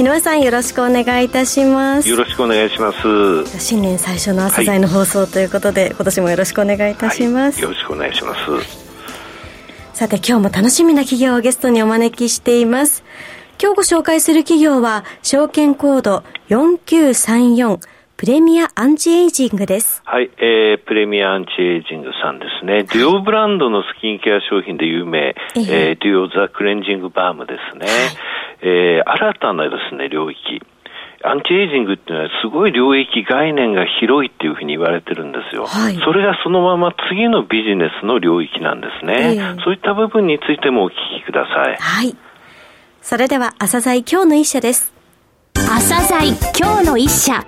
井上さんよろしくお願いいたします。よろしくお願いします。新年最初の朝鮮の放送ということで、はい、今年もよろしくお願いいたします、はい、よろしくお願いします。さて今日も楽しみな企業をゲストにお招きしています。今日ご紹介する企業は証券コード4934プレミアアンチエイジングです。はい、えー、プレミアアンチエイジングさんですね。デュオブランドのスキンケア商品で有名、えー、デュオザクレンジングバームですね。はい、えー、新たなですね、領域。アンチエイジングっていうのはすごい領域概念が広いっていうふうに言われてるんですよ。はい、それがそのまま次のビジネスの領域なんですね。えー、そういった部分についてもお聞きください。はい。それでは朝鮮今日の一社です。朝鮮今日の一社。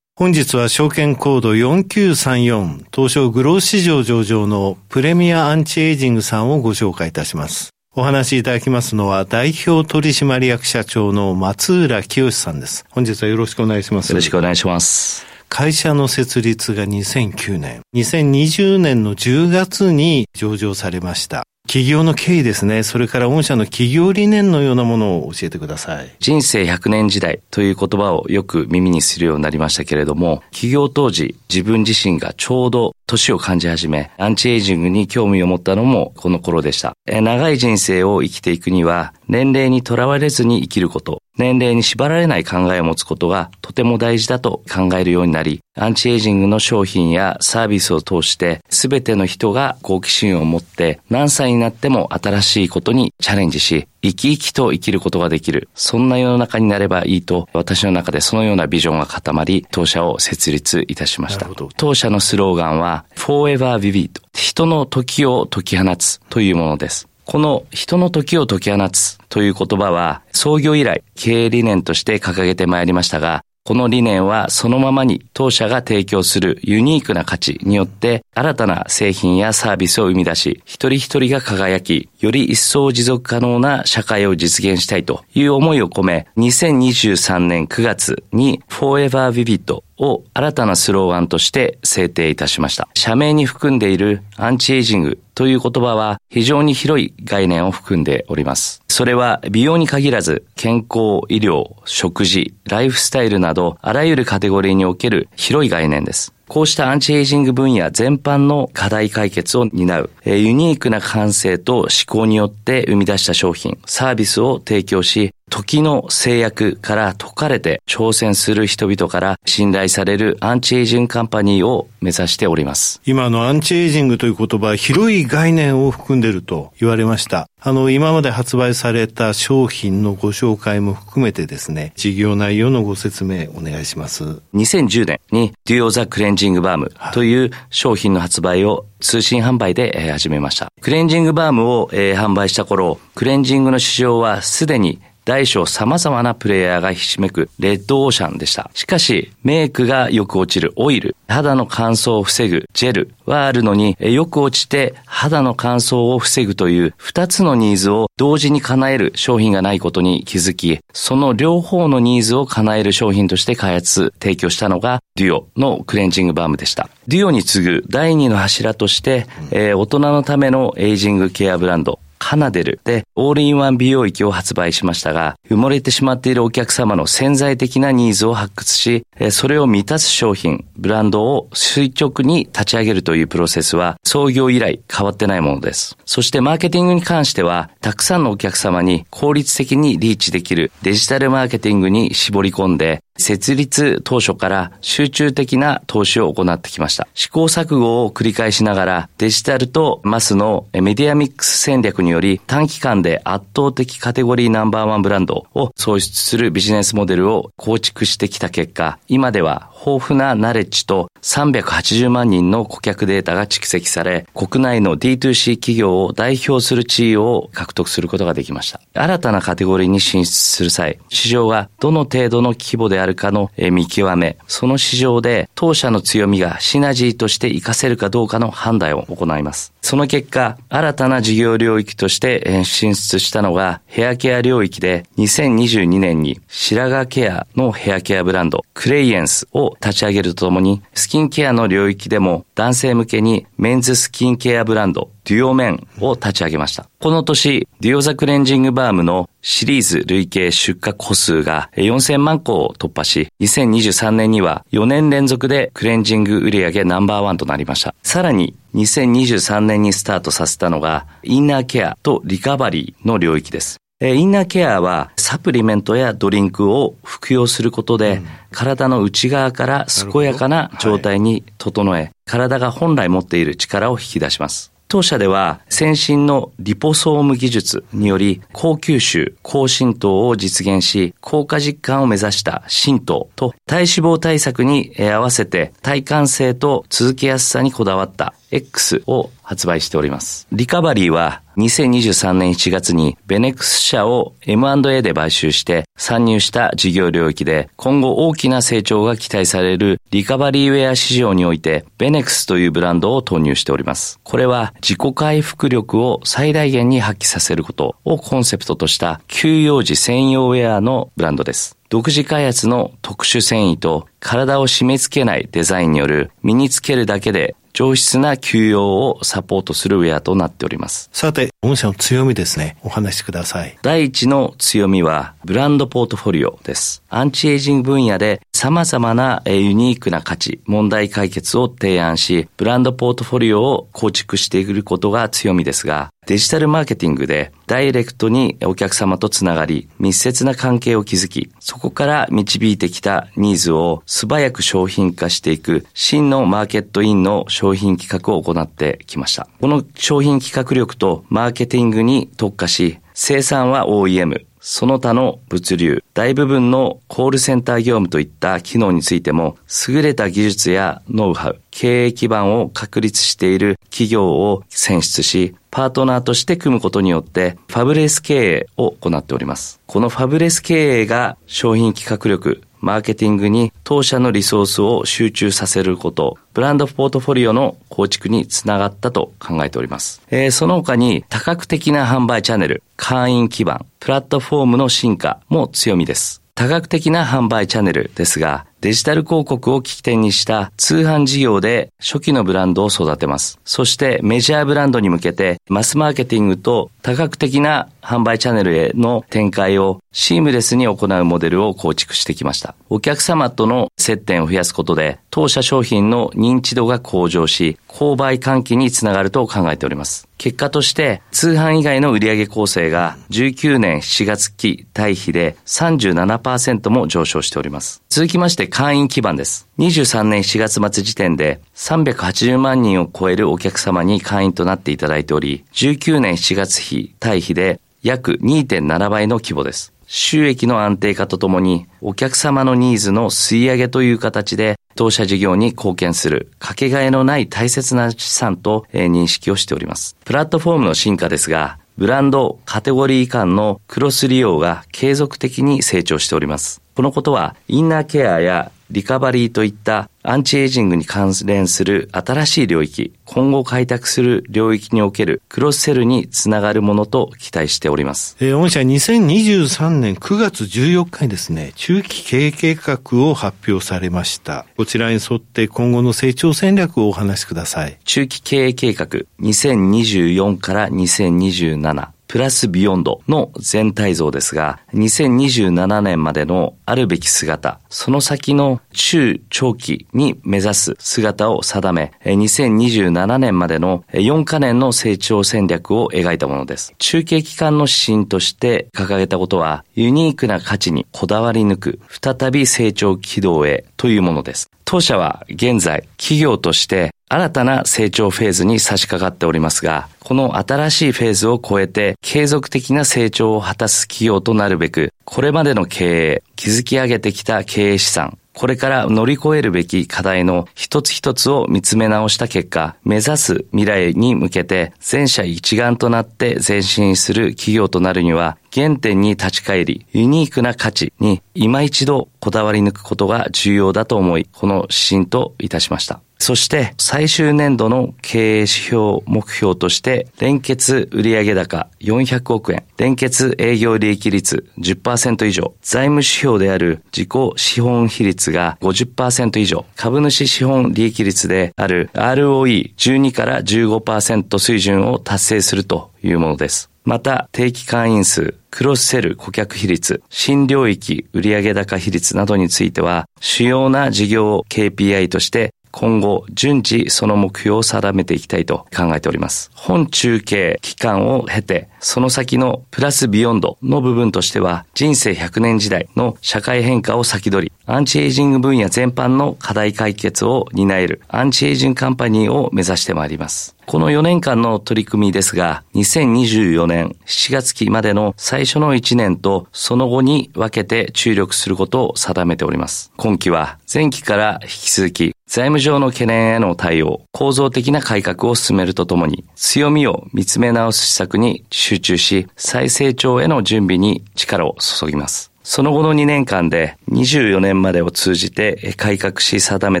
本日は証券コード4934東証グロース市場上場のプレミアアンチエイジングさんをご紹介いたします。お話しいただきますのは代表取締役社長の松浦清さんです。本日はよろしくお願いします。よろしくお願いします。会社の設立が2009年、2020年の10月に上場されました。企業の経緯ですね。それから御社の企業理念のようなものを教えてください。人生100年時代という言葉をよく耳にするようになりましたけれども、企業当時自分自身がちょうど年を感じ始め、アンチエイジングに興味を持ったのもこの頃でした。長い人生を生きていくには、年齢にとらわれずに生きること、年齢に縛られない考えを持つことがとても大事だと考えるようになり、アンチエイジングの商品やサービスを通して、すべての人が好奇心を持って何歳になっても新しいことにチャレンジし、生き生きと生きることができる。そんな世の中になればいいと、私の中でそのようなビジョンが固まり、当社を設立いたしました。当社のスローガンは、Forever Vivid。人の時を解き放つというものです。この人の時を解き放つという言葉は創業以来経営理念として掲げてまいりましたが、この理念はそのままに当社が提供するユニークな価値によって新たな製品やサービスを生み出し、一人一人が輝き、より一層持続可能な社会を実現したいという思いを込め、2023年9月に Forever Vivid を新たなスローガンとして制定いたしました。社名に含んでいるアンチエイジングという言葉は非常に広い概念を含んでおります。それは美容に限らず健康、医療、食事、ライフスタイルなどあらゆるカテゴリーにおける広い概念です。こうしたアンチエイジング分野全般の課題解決を担う、ユニークな感性と思考によって生み出した商品、サービスを提供し、時の制約から解かれて挑戦する人々から信頼されるアンチエイジングカンパニーを目指しております。今のアンチエイジングという言葉、広い概念を含んでいると言われました。あの、今まで発売された商品のご紹介も含めてですね、事業内容のご説明お願いします。2010年にデュオザクレンジングバームという商品の発売を通信販売で始めました。クレンジングバームを販売した頃、クレンジングの市場はすでに大小様々なプレイヤーがひしめくレッドオーシャンでした。しかし、メイクがよく落ちるオイル、肌の乾燥を防ぐジェルはあるのによく落ちて肌の乾燥を防ぐという二つのニーズを同時に叶える商品がないことに気づき、その両方のニーズを叶える商品として開発、提供したのがデュオのクレンジングバームでした。デュオに次ぐ第二の柱として、えー、大人のためのエイジングケアブランド、カナデルでオールインワン美容液を発売しましたが、埋もれてしまっているお客様の潜在的なニーズを発掘し、それを満たす商品、ブランドを垂直に立ち上げるというプロセスは創業以来変わってないものです。そしてマーケティングに関しては、たくさんのお客様に効率的にリーチできるデジタルマーケティングに絞り込んで、設立当初から集中的な投資を行ってきました。試行錯誤を繰り返しながらデジタルとマスのメディアミックス戦略により短期間で圧倒的カテゴリーナンバーワンブランドを創出するビジネスモデルを構築してきた結果、今では豊富なナレッジと380万人の顧客データが蓄積され、国内の D2C 企業を代表する地位を獲得することができました。新たなカテゴリーに進出する際、市場がどの程度の規模であるかの見極め、その市場で当社の強みがシナジーとして活かせるかどうかの判断を行います。その結果、新たな事業領域として進出したのがヘアケア領域で2022年に白髪ケアのヘアケアブランドクレイエンスを立ち上げるとともにスキンケアの領域でも男性向けにメンズスキンケアブランドデュオメンを立ち上げました。この年、デュオザクレンジングバームのシリーズ累計出荷個数が4000万個を突破し、2023年には4年連続でクレンジング売上ナンバーワンとなりました。さらに、2023年にスタートさせたのが、インナーケアとリカバリーの領域です。インナーケアはサプリメントやドリンクを服用することで、うん、体の内側から健やかな状態に整え、はい、体が本来持っている力を引き出します。当社では先進のリポソーム技術により高吸収、高浸透を実現し、効果実感を目指した浸透と体脂肪対策に合わせて体感性と続けやすさにこだわった。X を発売しております。リカバリーは2023年1月にベネックス社を M&A で買収して参入した事業領域で今後大きな成長が期待されるリカバリーウェア市場においてベネックスというブランドを投入しております。これは自己回復力を最大限に発揮させることをコンセプトとした休養時専用ウェアのブランドです。独自開発の特殊繊維と体を締め付けないデザインによる身につけるだけで上質な休養をサポートするウェアとなっております。さて、御社の強みですね。お話しください。第一の強みは、ブランドポートフォリオです。アンチエイジング分野で様々なユニークな価値、問題解決を提案し、ブランドポートフォリオを構築していくことが強みですが、デジタルマーケティングでダイレクトにお客様とつながり、密接な関係を築き、そこから導いてきたニーズを素早く商品化していく真のマーケットインの商品企画を行ってきました。この商品企画力とマーケティングに特化し、生産は OEM、その他の物流、大部分のコールセンター業務といった機能についても、優れた技術やノウハウ、経営基盤を確立している企業を選出し、パートナーとして組むことによって、ファブレス経営を行っております。このファブレス経営が商品企画力、マーケティングに当社のリソースを集中させること、ブランドポートフォリオの構築につながったと考えております。えー、その他に多角的な販売チャンネル、会員基盤、プラットフォームの進化も強みです。多角的な販売チャンネルですが、デジタル広告を起点にした通販事業で初期のブランドを育てます。そしてメジャーブランドに向けてマスマーケティングと多角的な販売チャンネルへの展開をシームレスに行うモデルを構築してきました。お客様との接点を増やすことで当社商品の認知度が向上し、購買喚起につながると考えております。結果として通販以外の売上構成が19年7月期対比で37%も上昇しております。続きまして会員基盤です。23年4月末時点で380万人を超えるお客様に会員となっていただいており、19年7月比対比で約2.7倍の規模です。収益の安定化とともに、お客様のニーズの吸い上げという形で、当社事業に貢献する、かけがえのない大切な資産と認識をしております。プラットフォームの進化ですが、ブランド、カテゴリー間のクロス利用が継続的に成長しております。このことは、インナーケアやリカバリーといったアンチエイジングに関連する新しい領域、今後開拓する領域におけるクロスセルにつながるものと期待しております。えー、御社2023年9月14日にですね、中期経営計画を発表されました。こちらに沿って今後の成長戦略をお話しください。中期経営計画2024から2027。プラスビヨンドの全体像ですが、2027年までのあるべき姿、その先の中長期に目指す姿を定め、2027年までの4カ年の成長戦略を描いたものです。中継期間の指針として掲げたことは、ユニークな価値にこだわり抜く、再び成長軌道へというものです。当社は現在、企業として新たな成長フェーズに差し掛かっておりますが、この新しいフェーズを超えて継続的な成長を果たす企業となるべく、これまでの経営、築き上げてきた経営資産、これから乗り越えるべき課題の一つ一つを見つめ直した結果、目指す未来に向けて全社一丸となって前進する企業となるには、原点に立ち返り、ユニークな価値に今一度こだわり抜くことが重要だと思い、この指針といたしました。そして最終年度の経営指標目標として連結売上高400億円、連結営業利益率10%以上、財務指標である自己資本比率が50%以上、株主資本利益率である ROE12 から15%水準を達成するというものです。また、定期会員数、クロスセル顧客比率、新領域売上高比率などについては、主要な事業を KPI として今後順次その目標を定めていきたいと考えております。本中継期間を経て、その先のプラスビヨンドの部分としては、人生100年時代の社会変化を先取り、アンチエイジング分野全般の課題解決を担えるアンチエイジングカンパニーを目指してまいります。この4年間の取り組みですが、2024年7月期までの最初の1年とその後に分けて注力することを定めております。今期は前期から引き続き財務上の懸念への対応、構造的な改革を進めるとともに、強みを見つめ直す施策に注集中し、再成長への準備に力を注ぎます。その後の2年間で24年までを通じて改革し定め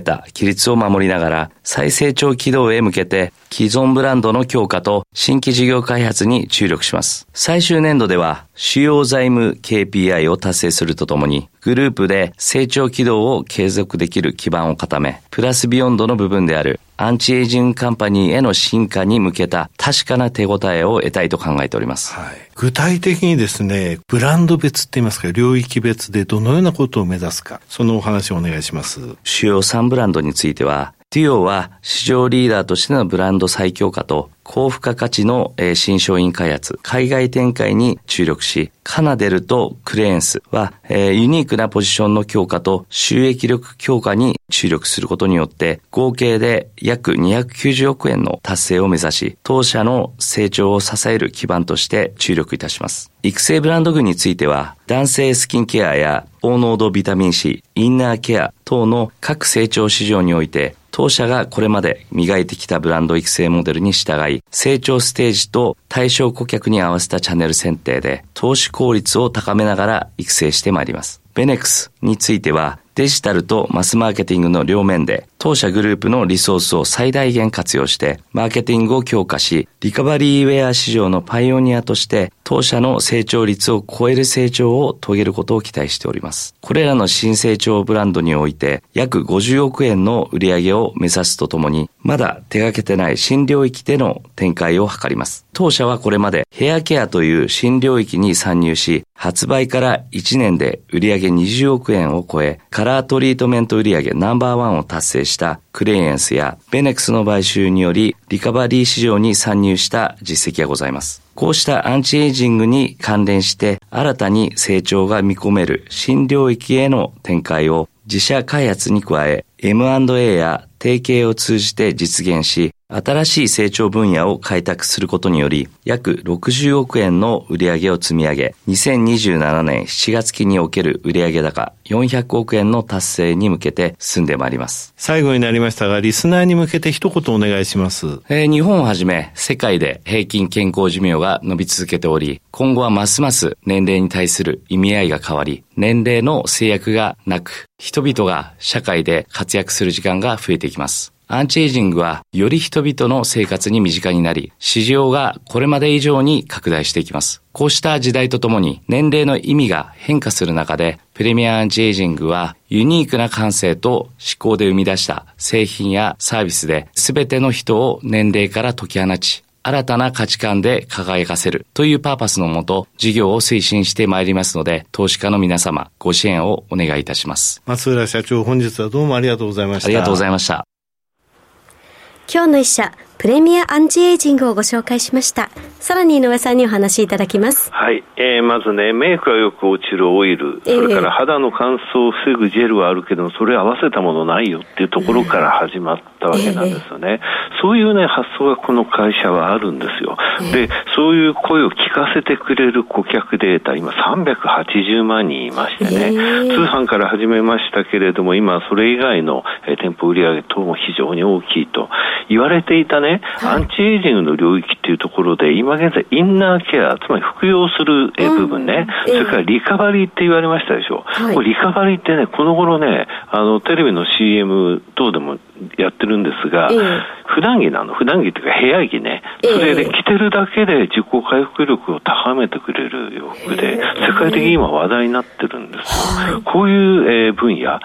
た規律を守りながら再成長軌道へ向けて既存ブランドの強化と新規事業開発に注力します。最終年度では主要財務 KPI を達成するとともにグループで成長軌道を継続できる基盤を固め、プラスビヨンドの部分であるアンチエイジングカンパニーへの進化に向けた確かな手応えを得たいと考えております。はい、具体的にですね、ブランド別って言いますか、領域別でどのようなことを目指すか、そのお話をお願いします。主要3ブランドについては、デュオは市場リーダーとしてのブランド再強化と高付加価値の新商品開発、海外展開に注力し、カナデルとクレーンスはユニークなポジションの強化と収益力強化に注力することによって合計で約290億円の達成を目指し、当社の成長を支える基盤として注力いたします。育成ブランド群については、男性スキンケアや高濃度ビタミン C、インナーケア等の各成長市場において当社がこれまで磨いてきたブランド育成モデルに従い、成長ステージと対象顧客に合わせたチャンネル選定で、投資効率を高めながら育成してまいります。ベネクスについては、デジタルとマスマーケティングの両面で、当社グループのリソースを最大限活用して、マーケティングを強化し、リカバリーウェア市場のパイオニアとして、当社の成長率を超える成長を遂げることを期待しております。これらの新成長ブランドにおいて、約50億円の売上を目指すとともに、まだ手掛けてない新領域での展開を図ります。当社はこれまでヘアケアという新領域に参入し、発売から1年で売上20億円を超え、カラートリートメント売上ナンバーワンを達成したクレイエンスやベネクスの買収によりリカバリー市場に参入した実績がございます。こうしたアンチエイジングに関連して新たに成長が見込める新領域への展開を自社開発に加え M&A や提携を通じて実現し新しい成長分野を開拓することにより、約60億円の売上を積み上げ、2027年7月期における売上高400億円の達成に向けて進んでまいります。最後になりましたが、リスナーに向けて一言お願いします。えー、日本をはじめ、世界で平均健康寿命が伸び続けており、今後はますます年齢に対する意味合いが変わり、年齢の制約がなく、人々が社会で活躍する時間が増えていきます。アンチエイジングはより人々の生活に身近になり、市場がこれまで以上に拡大していきます。こうした時代とともに年齢の意味が変化する中で、プレミアアンチエイジングはユニークな感性と思考で生み出した製品やサービスで全ての人を年齢から解き放ち、新たな価値観で輝かせるというパーパスのもと、事業を推進してまいりますので、投資家の皆様、ご支援をお願いいたします。松浦社長、本日はどうもありがとうございました。ありがとうございました。今日の一社、プレミアアンチエイジングをご紹介しました。さらに井上さんにお話しいただきます。はい。えー、まずね、メイクがよく落ちるオイル、それから肌の乾燥を防ぐジェルはあるけど、それ合わせたものないよっていうところから始まったわけなんですよね。えー、そういうね、発想がこの会社はあるんですよ。えー、で、そういう声を聞かせてくれる顧客データ、今380万人いましてね、通販から始めましたけれども、今それ以外のえー、店舗売上等も非常に大きいと言われていたね、アンチエイジングの領域っていうところで、今現在インナーケア、つまり服用する、えー、部分ね、それからリカバリーって言われましたでしょ。はい、リカバリーってね、この頃ね、あの、テレビの CM 等でもやってるんですが、えー、普段着なの、普段着っていうか部屋着ね、それで着てるだけで自己回復力を高めてくれる洋服で、世界的に今話題になってるんですよ。こういう、えー、分野、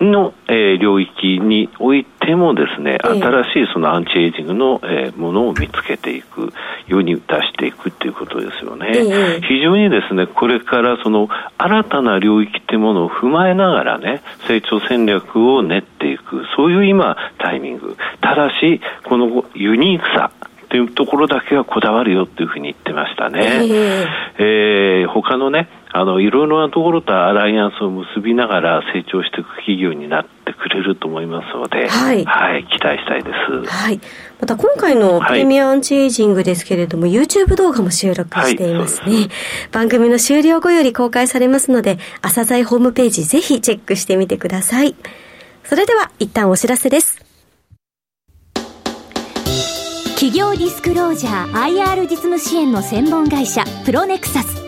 の、えー、領域においてもですね、新しいそのアンチエイジングの、えー、ものを見つけていく、世に出していくっていうことですよね。非常にですね、これからその新たな領域ってものを踏まえながらね、成長戦略を練っていく、そういう今、タイミング。ただし、このユニークさ、というところだけはこだわるよっていうふうに言ってましたね。えー、えー、他のね、あの、いろいろなところとアライアンスを結びながら成長していく企業になってくれると思いますので、はい、はい、期待したいです。はい。また今回のプレミアアンチエイジングですけれども、はい、YouTube 動画も収録していますね、はい、番組の終了後より公開されますので、朝鮮ホームページぜひチェックしてみてください。それでは一旦お知らせです。企業ディスクロージャー IR 実務支援の専門会社プロネクサス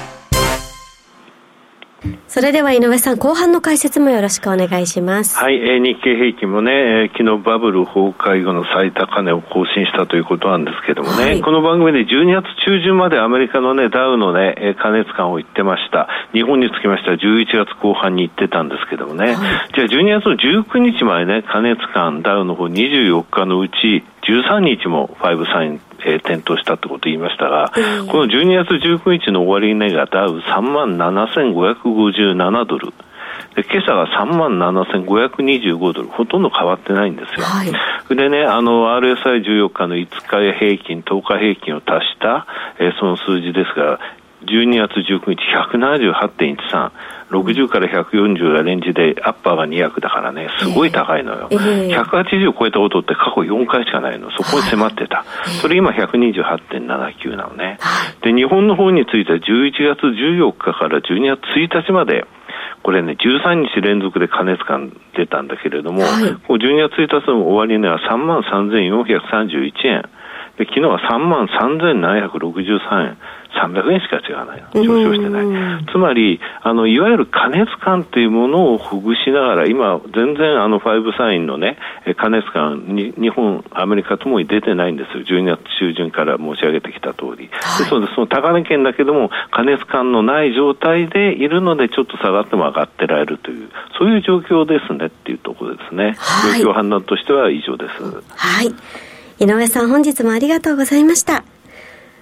それでは井上さん、後半の解説もよろしくお願いします。はい、えー、日経平均もね、えー、昨日バブル崩壊後の最高値を更新したということなんですけどもね、はい、この番組で12月中旬までアメリカのね、ダウのね、え過熱感を言ってました。日本につきましては11月後半に言ってたんですけどもね、はい、じゃあ12月の19日までね、過熱感、ダウの方24日のうち13日も5サインえー、点灯したってことを言いましたが、えー、この12月19日の終値がダウ3万7557ドル。で今朝が3万7525ドル、ほとんど変わってないんですよ。はい、でね、あの、RSI14 日の5日平均、10日平均を足した、えー、その数字ですが、12月19日178.13。60から140がレンジで、アッパーが200だからね、すごい高いのよ。えー、180を超えたことって過去4回しかないの。そこに迫ってた。はい、それ今128.79なのね。で、日本の方については11月14日から12月1日まで、これね、13日連続で加熱感出たんだけれども、はい、12月1日の終値は3万3431円。で昨日は3万3763円。300円しか違わない上昇してない。つまり、あの、いわゆる加熱感っていうものをほぐしながら、今、全然あの、ファイブサインのね、加熱感に、日本、アメリカともに出てないんですよ。12月中旬から申し上げてきた通り。はい、ですので、その高値圏だけども、加熱感のない状態でいるので、ちょっと下がっても上がってられるという、そういう状況ですねっていうところですね。はい、状況判断としては以上です。はい。井上さん、本日もありがとうございました。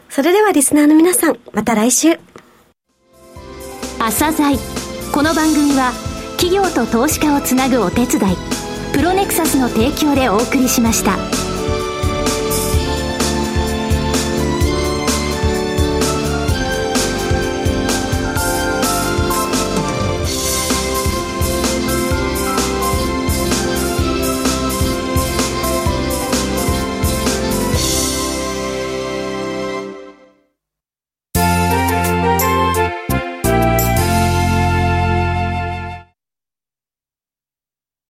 それではリスナーの皆さん、また来週。朝鮮この番組は企業と投資家をつなぐお手伝い、プロネクサスの提供でお送りしました。